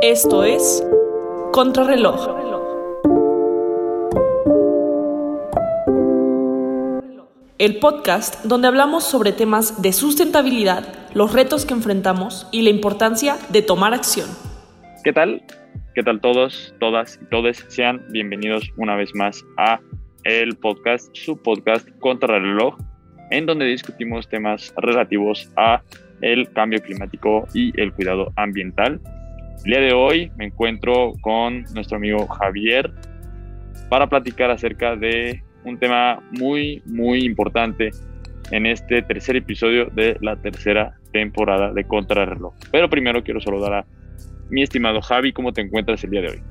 Esto es Contrarreloj. El podcast donde hablamos sobre temas de sustentabilidad, los retos que enfrentamos y la importancia de tomar acción. ¿Qué tal? ¿Qué tal todos, todas y todos? Sean bienvenidos una vez más a el podcast, su podcast Contrarreloj, en donde discutimos temas relativos a el cambio climático y el cuidado ambiental. El día de hoy me encuentro con nuestro amigo Javier para platicar acerca de un tema muy, muy importante en este tercer episodio de la tercera temporada de Contrarreloj. Pero primero quiero saludar a mi estimado Javi, ¿cómo te encuentras el día de hoy?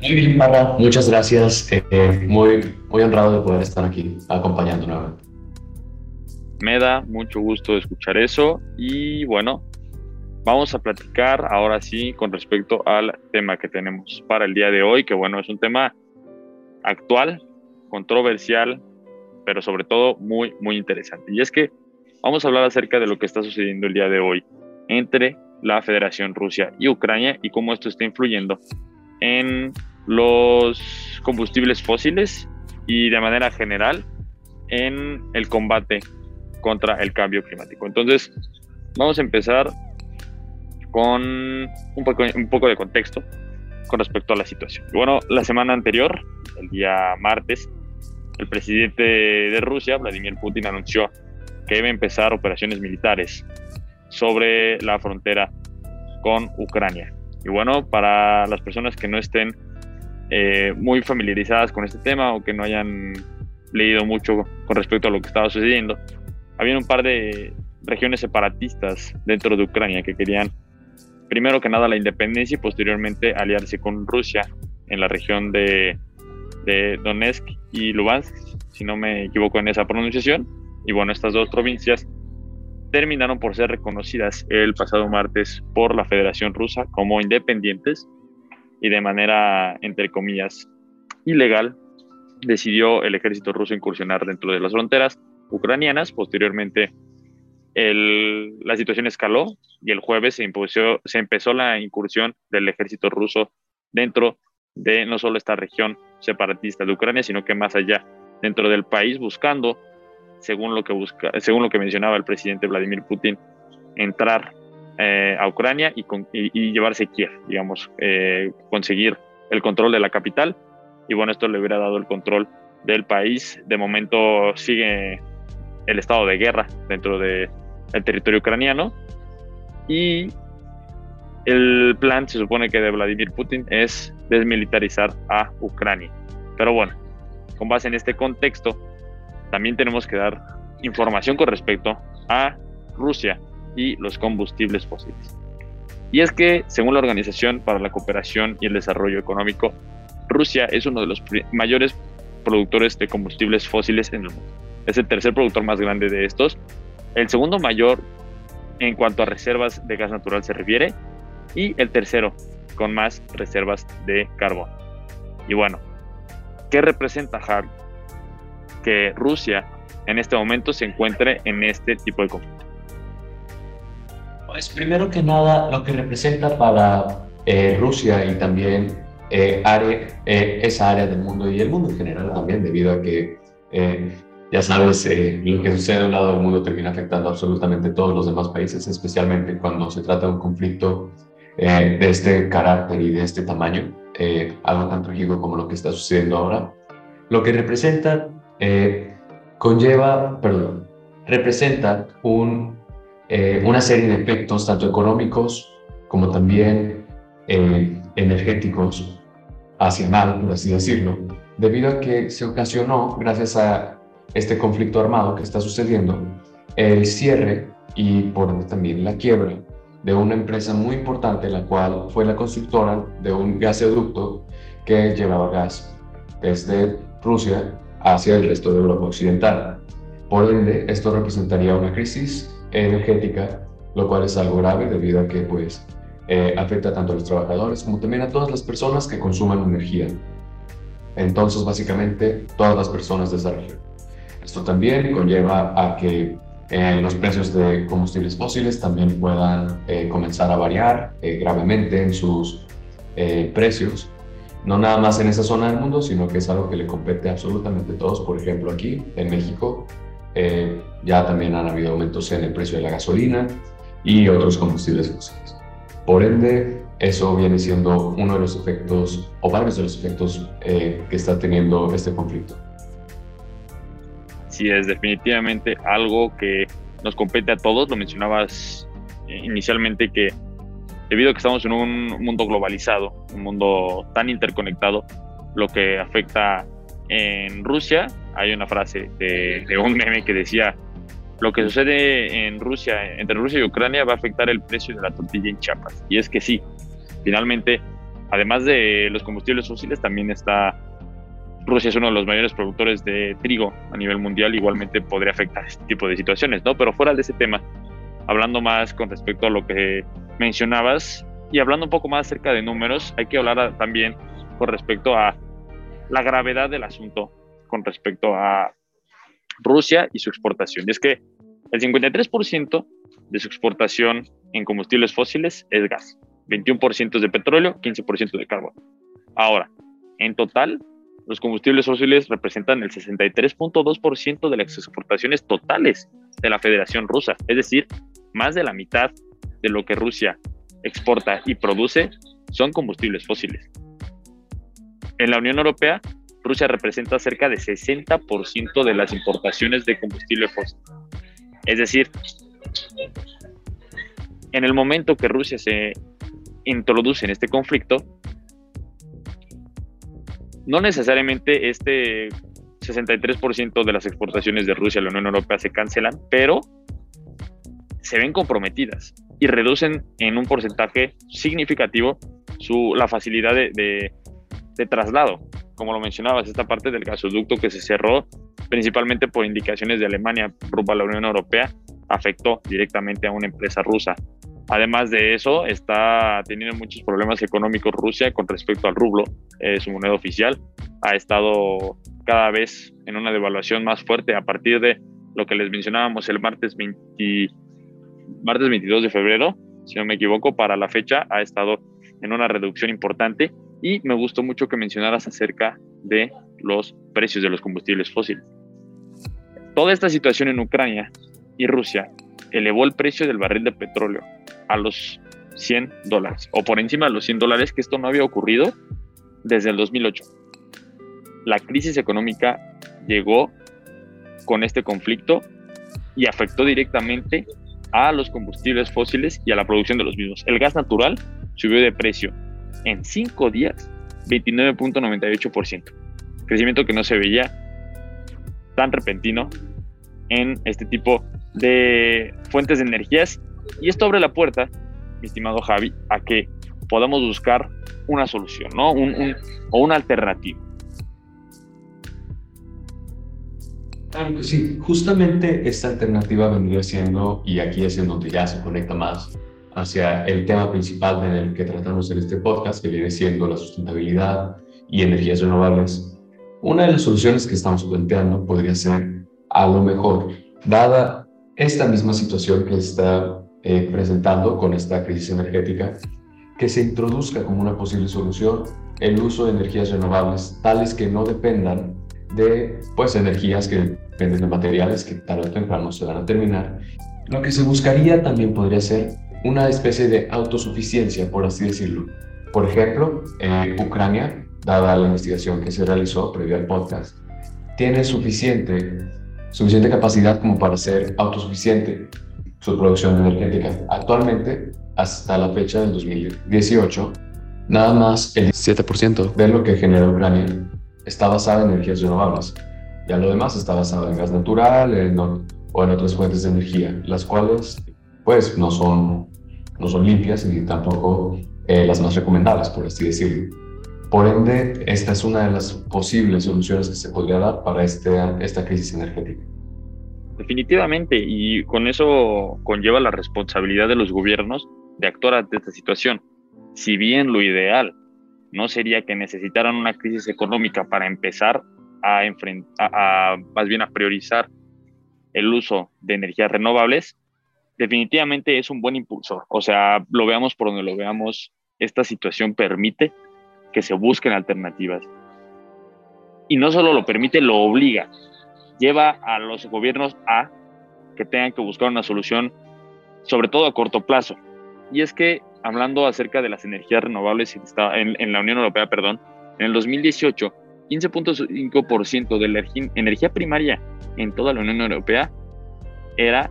Muy bien, Mara. Muchas gracias. Eh, muy, muy honrado de poder estar aquí acompañando nuevamente. Me da mucho gusto escuchar eso y bueno, Vamos a platicar ahora sí con respecto al tema que tenemos para el día de hoy, que bueno, es un tema actual, controversial, pero sobre todo muy, muy interesante. Y es que vamos a hablar acerca de lo que está sucediendo el día de hoy entre la Federación Rusia y Ucrania y cómo esto está influyendo en los combustibles fósiles y de manera general en el combate contra el cambio climático. Entonces, vamos a empezar con un poco, un poco de contexto con respecto a la situación. Bueno, la semana anterior, el día martes, el presidente de Rusia, Vladimir Putin, anunció que iba a empezar operaciones militares sobre la frontera con Ucrania. Y bueno, para las personas que no estén eh, muy familiarizadas con este tema o que no hayan leído mucho con respecto a lo que estaba sucediendo, había un par de regiones separatistas dentro de Ucrania que querían primero que nada la independencia y posteriormente aliarse con Rusia en la región de, Donetsk y Lugansk, si no me equivoco en esa pronunciación. Y bueno, estas dos provincias terminaron por ser reconocidas el pasado martes por la Federación Rusa como independientes y de manera, entre comillas, ilegal, decidió el ejército ruso incursionar dentro de las fronteras ucranianas. Posteriormente, la situación escaló y el jueves se, se empezó la incursión del ejército ruso dentro de no solo esta región separatista de Ucrania, sino que más allá, dentro del país, buscando, según lo que, según lo que mencionaba el presidente Vladimir Putin, entrar eh, a Ucrania y, y, llevarse Kiev, digamos, eh, conseguir el control de la capital. Y bueno, esto le hubiera dado el control del país. De momento sigue el estado de guerra dentro del territorio ucraniano. Y el plan se supone que de Vladimir Putin es desmilitarizar a Ucrania. Pero bueno, con base en este contexto, también tenemos que dar información con respecto a Rusia y los combustibles fósiles. Y es que, según la Organización para la Cooperación y el Desarrollo Económico, Rusia es uno de los mayores productores de combustibles fósiles en el mundo es el tercer productor más grande de estos. El segundo mayor en cuanto a reservas de gas natural se refiere. Y el tercero con más reservas de carbón. Y bueno, ¿qué representa Harvey? Que Rusia en este momento se encuentre en este tipo de conflicto. Pues primero que nada, lo que representa para eh, Rusia y también eh, eh, esa área del mundo y el mundo en general también, debido a que ya sabes, eh, lo que sucede a un lado del mundo termina afectando absolutamente todos los demás países, especialmente cuando se trata de un conflicto eh, de este carácter y de este tamaño, eh, algo tan trágico como lo que está sucediendo ahora. Lo que representa, conlleva, perdón, representa un, una serie de efectos, tanto económicos como también energéticos, hacia mal, por así decirlo, debido a que se ocasionó, gracias a este conflicto armado que está sucediendo, el cierre y por también la quiebra de una empresa muy importante, la cual fue la constructora de un gasoducto que llevaba gas desde Rusia hacia el resto de Europa Occidental. Por ende, esto representaría una crisis energética, lo cual es algo grave debido a que pues, eh, afecta tanto a los trabajadores como también a todas las personas que consuman energía. Entonces, básicamente, todas las personas de esa región. Esto también conlleva a que eh, los precios de combustibles fósiles también puedan eh, comenzar a variar eh, gravemente en sus precios, no nada más en esa zona del mundo, sino que es algo que le compete absolutamente a todos. Por ejemplo, aquí en México ya también han habido aumentos en el precio de la gasolina y otros combustibles fósiles. Por ende, eso viene siendo uno de los efectos o varios de los efectos que está teniendo este conflicto es definitivamente algo que nos compete a todos. Lo mencionabas eh, inicialmente que debido a que estamos en un mundo globalizado, un mundo tan interconectado, lo que afecta en Rusia, hay una frase de, un meme que decía, lo que sucede en Rusia, entre Rusia y Ucrania, va a afectar el precio de la tortilla en Chiapas. Y es que sí, finalmente, además de los combustibles fósiles, también está Rusia es uno de los mayores productores de trigo a nivel mundial, igualmente podría afectar este tipo de situaciones, ¿no? Pero fuera de ese tema, hablando más con respecto a lo que mencionabas y hablando un poco más acerca de números, hay que hablar también con respecto a la gravedad del asunto con respecto a Rusia y su exportación. Y es que el 53% de su exportación en combustibles fósiles es gas, 21% es de petróleo, 15% de carbón. Ahora, en total, los combustibles fósiles representan el 63.2% de las exportaciones totales de la Federación Rusa, es decir, más de la mitad de lo que Rusia exporta y produce son combustibles fósiles. En la Unión Europea, Rusia representa cerca de 60% de las importaciones de combustible fósil. Es decir, en el momento que Rusia se introduce en este conflicto, no necesariamente este 63% de las exportaciones de Rusia a la Unión Europea se cancelan, pero se ven comprometidas y reducen en un porcentaje significativo su, la facilidad de, traslado. Como lo mencionabas, esta parte del gasoducto que se cerró principalmente por indicaciones de Alemania rumbo la Unión Europea afectó directamente a una empresa rusa. Además de eso, está teniendo muchos problemas económicos Rusia con respecto al rublo, eh, su moneda oficial. Ha estado cada vez en una devaluación más fuerte a partir de lo que les mencionábamos el martes, martes 22 de febrero, si no me equivoco, para la fecha ha estado en una reducción importante y me gustó mucho que mencionaras acerca de los precios de los combustibles fósiles. Toda esta situación en Ucrania y Rusia elevó el precio del barril de petróleo a los 100 dólares o por encima de los 100 dólares, que esto no había ocurrido desde el 2008. La crisis económica llegó con este conflicto y afectó directamente a los combustibles fósiles y a la producción de los mismos. El gas natural subió de precio en 5 días 29.98%, crecimiento que no se veía tan repentino en este tipo de fuentes de energías y esto abre la puerta, mi estimado Javi, a que podamos buscar una solución, ¿no? Un, o una alternativa. Sí, justamente esta alternativa vendría siendo, y aquí es en donde ya se conecta más hacia el tema principal en el que tratamos en este podcast, que viene siendo la sustentabilidad y energías renovables. Una de las soluciones que estamos planteando podría ser, a lo mejor, dada esta misma situación que está eh, presentando con esta crisis energética, que se introduzca como una posible solución el uso de energías renovables tales que no dependan de pues energías que dependen de materiales que tarde o temprano se van a terminar. Lo que se buscaría también podría ser una especie de autosuficiencia, por así decirlo. Por ejemplo, en Ucrania, dada la investigación que se realizó previo al podcast, tiene suficiente, suficiente capacidad como para ser autosuficiente su producción energética. Actualmente, hasta la fecha del 2018, nada más el 17% de lo que genera Ucrania está basado en energías renovables. Ya lo demás está basado en gas natural o en otras fuentes de energía, las cuales pues no son, no son limpias ni tampoco eh, las más recomendables, por así decirlo. Por ende, esta es una de las posibles soluciones que se podría dar para este, esta crisis energética. Definitivamente, y con eso conlleva la responsabilidad de los gobiernos de actuar ante esta situación. Si bien lo ideal no sería que necesitaran una crisis económica para empezar a enfrentar, a, más bien a priorizar el uso de energías renovables, definitivamente es un buen impulsor. O sea, lo veamos por donde lo veamos, esta situación permite que se busquen alternativas. Y no solo lo permite, lo obliga. Lleva a los gobiernos a que tengan que buscar una solución, sobre todo a corto plazo. Y es que, hablando acerca de las energías renovables en, la Unión Europea, perdón, en el 2018, 15.5% de la energía primaria en toda la Unión Europea era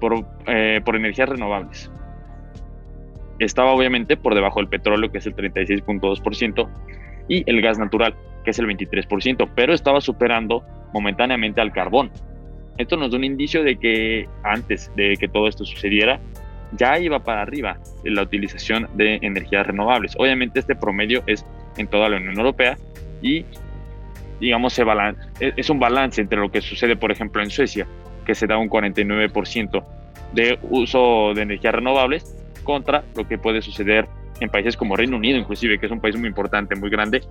por, eh, por energías renovables. Estaba obviamente por debajo del petróleo, que es el 36.2%, y el gas natural, que es el 23%, pero estaba superando momentáneamente al carbón. Esto nos da un indicio de que antes de que todo esto sucediera, ya iba para arriba la utilización de energías renovables. Obviamente este promedio es en toda la Unión Europea y digamos se balance, es un balance entre lo que sucede por ejemplo en Suecia, que se da un 49% de uso de energías renovables contra lo que puede suceder en países como Reino Unido, inclusive, que es un país muy importante, muy grande,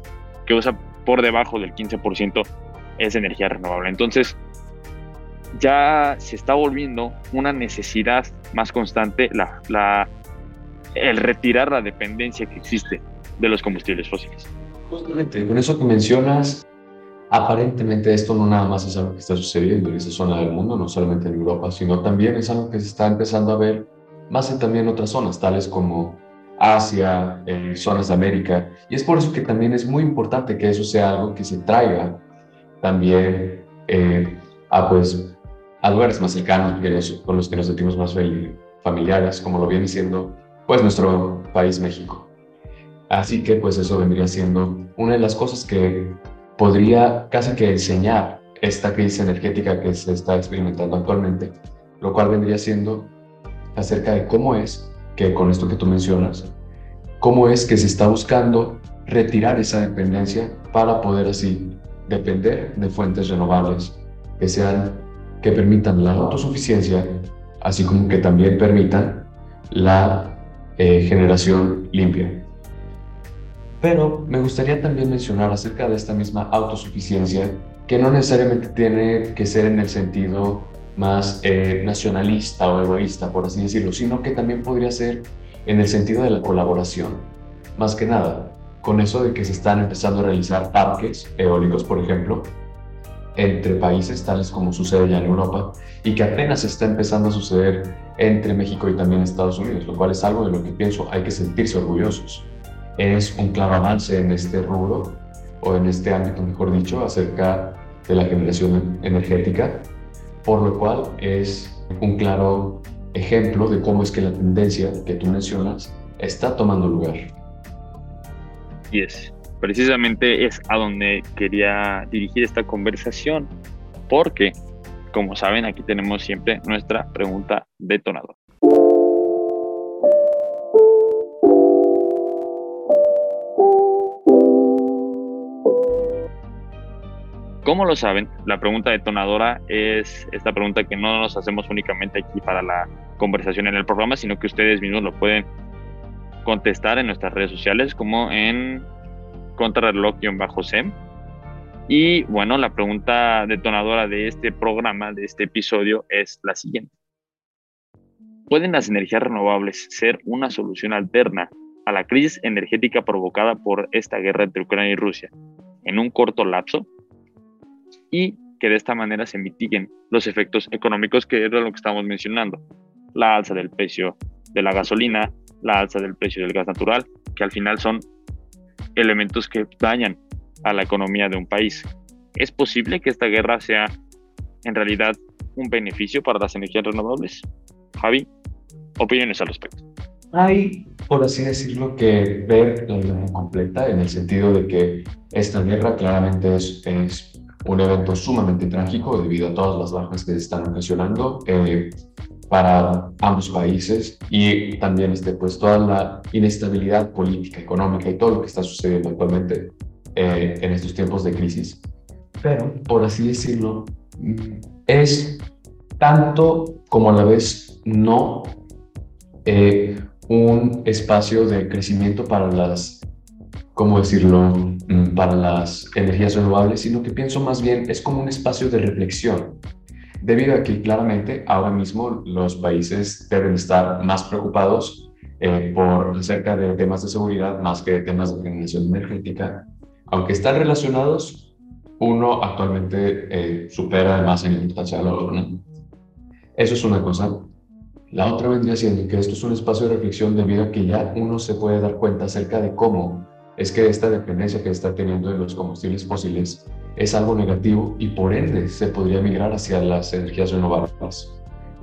que usa por debajo del 15% esa energía renovable. Entonces, ya se está volviendo una necesidad más constante la, la, el retirar la dependencia que existe de los combustibles fósiles. Justamente, con eso que mencionas, aparentemente esto no nada más es algo que está sucediendo en esa zona del mundo, no solamente en Europa, sino también es algo que se está empezando a ver más en también otras zonas, tales como Asia, eh, zonas de América. Y es por eso que también es muy importante que eso sea algo que se traiga también eh, a, pues, a lugares más cercanos con los que nos sentimos más familiares, como lo viene siendo pues, nuestro país México. Así que pues eso vendría siendo una de las cosas que podría casi que enseñar esta crisis energética que se está experimentando actualmente, lo cual vendría siendo acerca de cómo es que con esto que tú mencionas, cómo es que se está buscando retirar esa dependencia para poder así depender de fuentes renovables que sean que permitan la autosuficiencia, así como que también permitan la eh, generación limpia. Pero me gustaría también mencionar acerca de esta misma autosuficiencia, que no necesariamente tiene que ser en el sentido más eh, nacionalista o egoísta, por así decirlo, sino que también podría ser en el sentido de la colaboración. Más que nada, con eso de que se están empezando a realizar parques eólicos, por ejemplo, entre países tales como sucede ya en Europa y que apenas está empezando a suceder entre México y también Estados Unidos, lo cual es algo de lo que pienso hay que sentirse orgullosos es un claro avance en este rubro o en este ámbito, mejor dicho, acerca de la generación energética, por lo cual es un claro ejemplo de cómo es que la tendencia que tú mencionas está tomando lugar. Y es, precisamente es a donde quería dirigir esta conversación, porque, como saben, aquí tenemos siempre nuestra pregunta detonadora. ¿Cómo lo saben? La pregunta detonadora es esta pregunta que no nos hacemos únicamente aquí para la conversación en el programa, sino que ustedes mismos lo pueden contestar en nuestras redes sociales como en contrarreloj-sem. Y bueno, la pregunta detonadora de este programa, de este episodio, es la siguiente. ¿Pueden las energías renovables ser una solución alterna a la crisis energética provocada por esta guerra entre Ucrania y Rusia en un corto lapso? Y que de esta manera se mitiguen los efectos económicos que era lo que estamos mencionando. La alza del precio de la gasolina, la alza del precio del gas natural, que al final son elementos que dañan a la economía de un país. ¿Es posible que esta guerra sea en realidad un beneficio para las energías renovables? Javi, opiniones al respecto. Hay, por así decirlo, que ver la guerra completa en el sentido de que esta guerra claramente es, es un evento sumamente trágico debido a todas las bajas que están ocasionando eh, para ambos países y también este, pues, toda la inestabilidad política, económica y todo lo que está sucediendo actualmente eh, en estos tiempos de crisis. Pero, por así decirlo, es tanto como a la vez no eh, un espacio de crecimiento para las ¿cómo decirlo?, mm, para las energías renovables, sino que pienso más bien es como un espacio de reflexión, debido a que claramente ahora mismo los países deben estar más preocupados eh, por acerca de temas de seguridad más que de temas de generación energética, aunque están relacionados, uno actualmente eh, supera más en importancia al otro. ¿no? Eso es una cosa. La otra vendría siendo que esto es un espacio de reflexión debido a que ya uno se puede dar cuenta acerca de cómo es que esta dependencia que está teniendo de los combustibles fósiles es algo negativo y por ende se podría migrar hacia las energías renovables.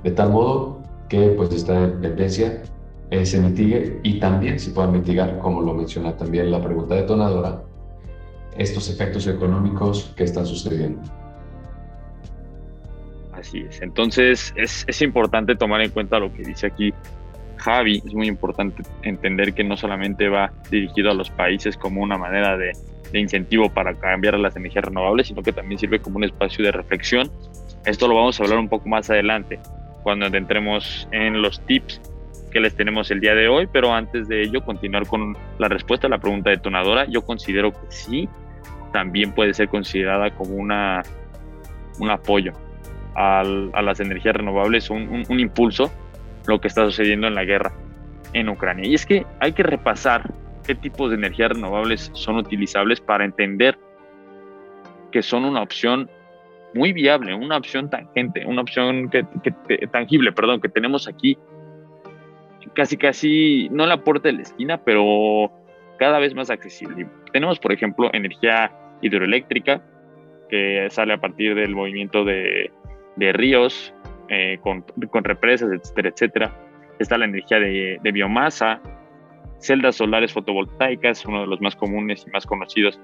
De tal modo que pues esta dependencia eh, se mitigue y también se pueda mitigar, como lo menciona también la pregunta detonadora, estos efectos económicos que están sucediendo. Así es. Entonces es, es importante tomar en cuenta lo que dice aquí Javi. Es muy importante entender que no solamente va dirigido a los países como una manera de de incentivo para cambiar a las energías renovables, sino que también sirve como un espacio de reflexión. Esto lo vamos a hablar un poco más adelante, cuando entremos en los tips que les tenemos el día de hoy, pero antes de ello continuar con la respuesta a la pregunta detonadora, yo considero que sí, también puede ser considerada como una, un apoyo a las energías renovables, un, un impulso, lo que está sucediendo en la guerra en Ucrania. Y es que hay que repasar qué tipos de energías renovables son utilizables para entender que son una opción muy viable, una opción tangente, una opción tangible, perdón, que tenemos aquí casi casi, no la puerta de la esquina, pero cada vez más accesible. Tenemos, por ejemplo, energía hidroeléctrica, que sale a partir del movimiento de, ríos, eh, con, represas, etcétera, etcétera. Está la energía de, de biomasa, celdas solares fotovoltaicas, uno de los más comunes y más conocidos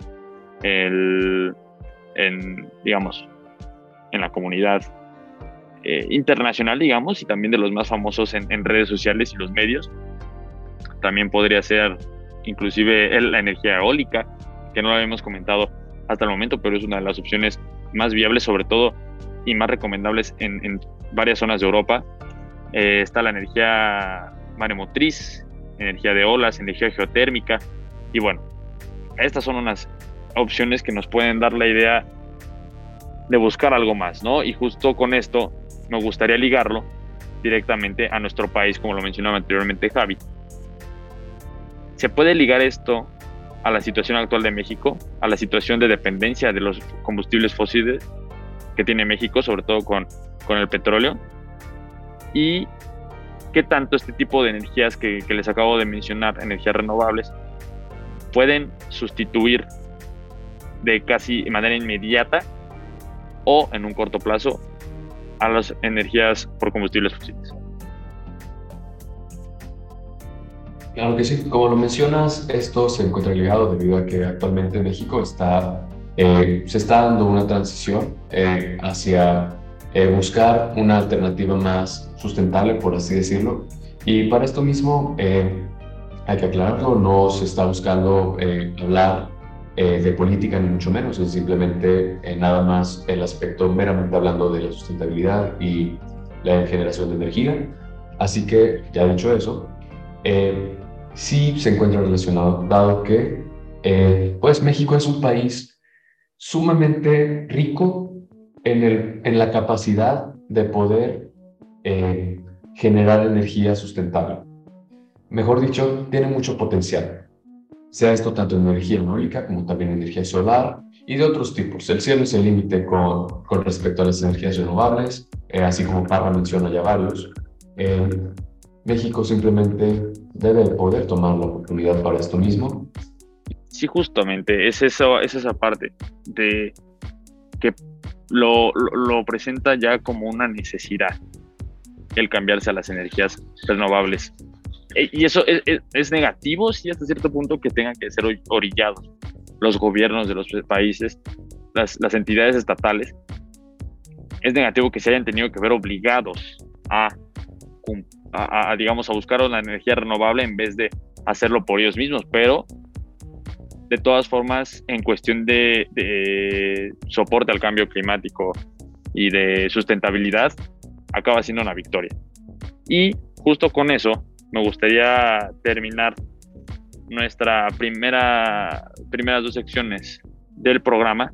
en, digamos, en la comunidad eh, internacional, digamos, y también de los más famosos en, redes sociales y los medios. También podría ser inclusive la energía eólica, que no lo habíamos comentado hasta el momento, pero es una de las opciones más viables, sobre todo, y más recomendables en, varias zonas de Europa. Eh, está la energía maremotriz, energía de olas, energía geotérmica. Y bueno, estas son unas opciones que nos pueden dar la idea de buscar algo más, ¿no? Y justo con esto me gustaría ligarlo directamente a nuestro país, como lo mencionaba anteriormente Javi. ¿Se puede ligar esto a la situación actual de México, a la situación de dependencia de los combustibles fósiles que tiene México, sobre todo con, con el petróleo? Y qué tanto este tipo de energías que, les acabo de mencionar, energías renovables, pueden sustituir de casi manera inmediata o en un corto plazo a las energías por combustibles fósiles. Claro que sí, como lo mencionas, esto se encuentra ligado debido a que actualmente México está, eh, se está dando una transición eh, hacia eh, buscar una alternativa más sustentable, por así decirlo. Y para esto mismo, hay que aclararlo, no se está buscando hablar de política ni mucho menos, es simplemente nada más el aspecto meramente hablando de la sustentabilidad y la generación de energía. Así que, ya dicho eso, sí se encuentra relacionado, dado que pues México es un país sumamente rico en, el, en la capacidad de poder eh, generar energía sustentable. Mejor dicho, tiene mucho potencial, sea esto tanto en energía eólica como también energía solar y de otros tipos. El cielo es el límite con, con, respecto a las energías renovables, eh, así como Parra menciona ya varios. Eh, México simplemente debe poder tomar la oportunidad para esto mismo. Sí, justamente, es, eso, es esa parte de que lo, presenta ya como una necesidad el cambiarse a las energías renovables. E, y eso es, negativo, sí, hasta cierto punto que tengan que ser orillados los gobiernos de los países, las, entidades estatales. Es negativo que se hayan tenido que ver obligados a, a, digamos, a buscar una energía renovable en vez de hacerlo por ellos mismos, pero de todas formas, en cuestión de, soporte al cambio climático y de sustentabilidad, acaba siendo una victoria. Y justo con eso, me gustaría terminar nuestra primera, primeras dos secciones del programa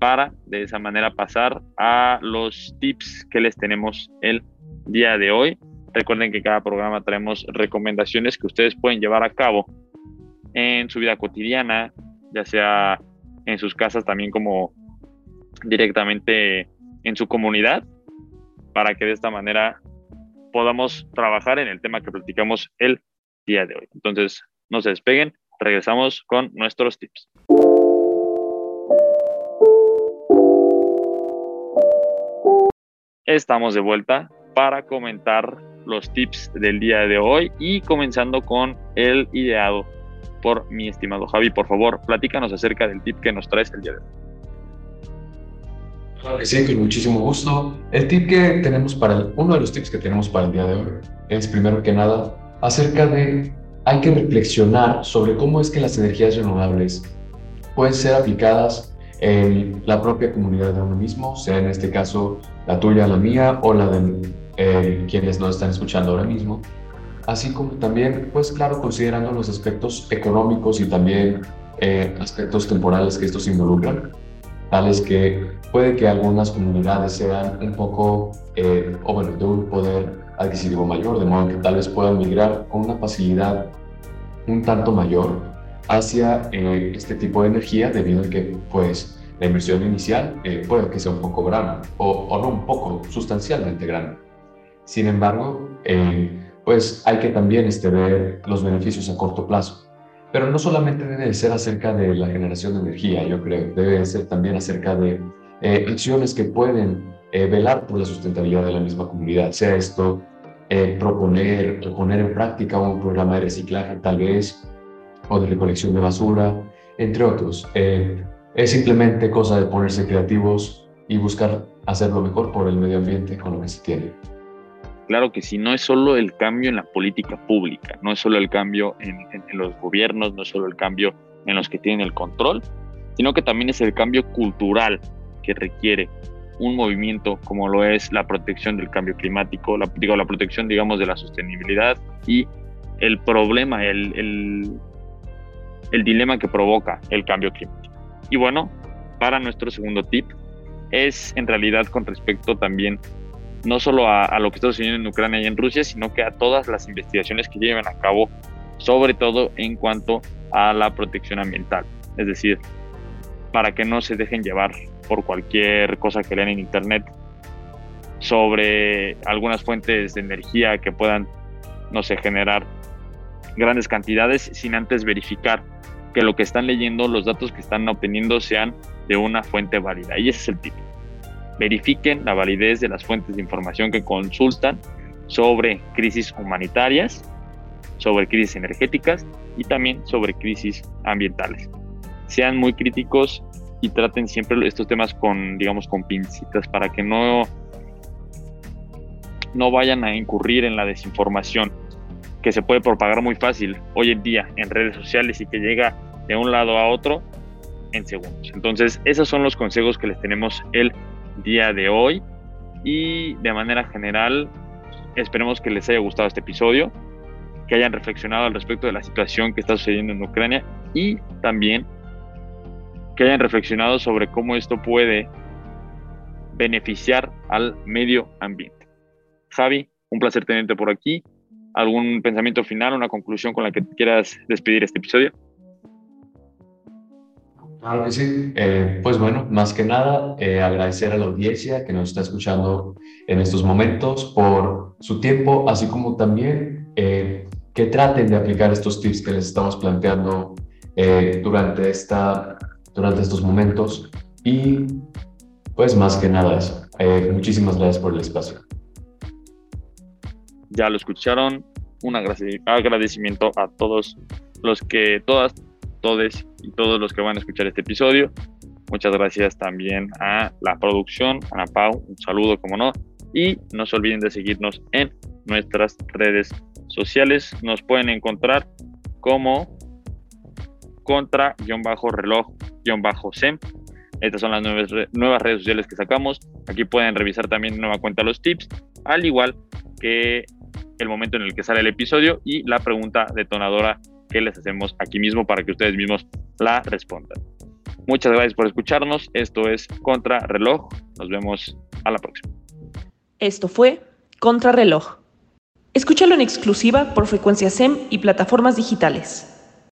para de esa manera pasar a los tips que les tenemos el día de hoy. Recuerden que cada programa traemos recomendaciones que ustedes pueden llevar a cabo en su vida cotidiana, ya sea en sus casas también como directamente en su comunidad, para que de esta manera podamos trabajar en el tema que platicamos el día de hoy. Entonces, no se despeguen, regresamos con nuestros tips. Estamos de vuelta para comentar los tips del día de hoy y comenzando con el ideado por mi estimado Javi. Por favor, platícanos acerca del tip que nos traes el día de hoy. Claro que sí, con muchísimo gusto. El tip que tenemos para el, uno de los tips que tenemos para el día de hoy es primero que nada acerca de hay que reflexionar sobre cómo es que las energías renovables pueden ser aplicadas en la propia comunidad de uno mismo, sea en este caso la tuya, la mía o la de eh, quienes nos están escuchando ahora mismo, así como también, pues claro, considerando los aspectos económicos y también eh, aspectos temporales que estos involucran, tales que puede que algunas comunidades sean un poco, eh, o bueno, de un poder adquisitivo mayor, de modo que tal vez puedan migrar con una facilidad un tanto mayor hacia eh, este tipo de energía debido a que pues la inversión inicial eh, puede que sea un poco grande o, o, no un poco, sustancialmente grande. Sin embargo, eh, pues hay que también este, ver los beneficios a corto plazo. Pero no solamente debe ser acerca de la generación de energía, yo creo, debe ser también acerca de acciones que pueden velar por la sustentabilidad de la misma comunidad, sea esto proponer o poner en práctica un programa de reciclaje tal vez, o de recolección de basura, entre otros. Eh, es simplemente cosa de ponerse creativos y buscar hacer lo mejor por el medio ambiente con lo que se tiene. Claro que sí, no es solo el cambio en la política pública, no es solo el cambio en, los gobiernos, no es solo el cambio en los que tienen el control, sino que también es el cambio cultural que requiere un movimiento como lo es la protección del cambio climático, la, digo, la protección, digamos, de la sostenibilidad y el problema, el, el dilema que provoca el cambio climático. Y bueno, para nuestro segundo tip es en realidad con respecto también no solo a, lo que está sucediendo en Ucrania y en Rusia, sino que a todas las investigaciones que llevan a cabo, sobre todo en cuanto a la protección ambiental. Es decir, para que no se dejen llevar por cualquier cosa que lean en Internet sobre algunas fuentes de energía que puedan, no sé, generar grandes cantidades sin antes verificar que lo que están leyendo, los datos que están obteniendo sean de una fuente válida. Y ese es el tip. Verifiquen la validez de las fuentes de información que consultan sobre crisis humanitarias, sobre crisis energéticas y también sobre crisis ambientales. Sean muy críticos y traten siempre estos temas con, digamos, con pincitas para que no, no vayan a incurrir en la desinformación que se puede propagar muy fácil hoy en día en redes sociales y que llega de un lado a otro en segundos. Entonces, esos son los consejos que les tenemos el día de hoy y de manera general esperemos que les haya gustado este episodio, que hayan reflexionado al respecto de la situación que está sucediendo en Ucrania y también que hayan reflexionado sobre cómo esto puede beneficiar al medio ambiente. Javi, un placer tenerte por aquí. ¿Algún pensamiento final, una conclusión con la que quieras despedir este episodio? Claro que sí. Eh, pues bueno, más que nada, eh, agradecer a la audiencia que nos está escuchando en estos momentos por su tiempo, así como también eh, que traten de aplicar estos tips que les estamos planteando durante, esta, durante estos momentos. Y pues más que nada eso. muchísimas gracias por el espacio ya lo escucharon. Un agradecimiento a todos los que, todas, todes y todos los que van a escuchar este episodio. Muchas gracias también a la producción, a Pau, un saludo como no. Y no se olviden de seguirnos en nuestras redes sociales. Nos pueden encontrar como contra-reloj-sem. Estas son las nuevas, nuevas redes sociales que sacamos. Aquí pueden revisar también nueva cuenta los tips, al igual que el momento en el que sale el episodio y la pregunta detonadora que les hacemos aquí mismo para que ustedes mismos la respondan. Muchas gracias por escucharnos. Esto es Contra Reloj. Nos vemos a la próxima. Esto fue Contra Reloj. Escúchalo en exclusiva por frecuencia SEM y plataformas digitales.